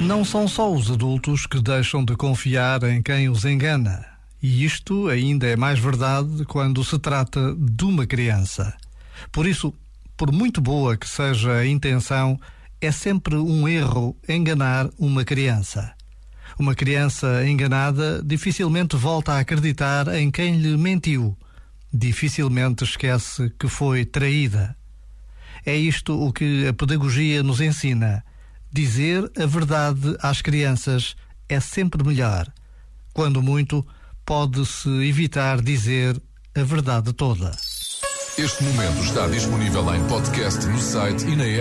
Não são só os adultos que deixam de confiar em quem os engana. E isto ainda é mais verdade quando se trata de uma criança. Por isso, por muito boa que seja a intenção, é sempre um erro enganar uma criança. Uma criança enganada dificilmente volta a acreditar em quem lhe mentiu. Dificilmente esquece que foi traída. É isto o que a pedagogia nos ensina Dizer a verdade às crianças é sempre melhor. Quando muito, pode-se evitar dizer a verdade toda. Este momento está disponível em podcast no site e na app.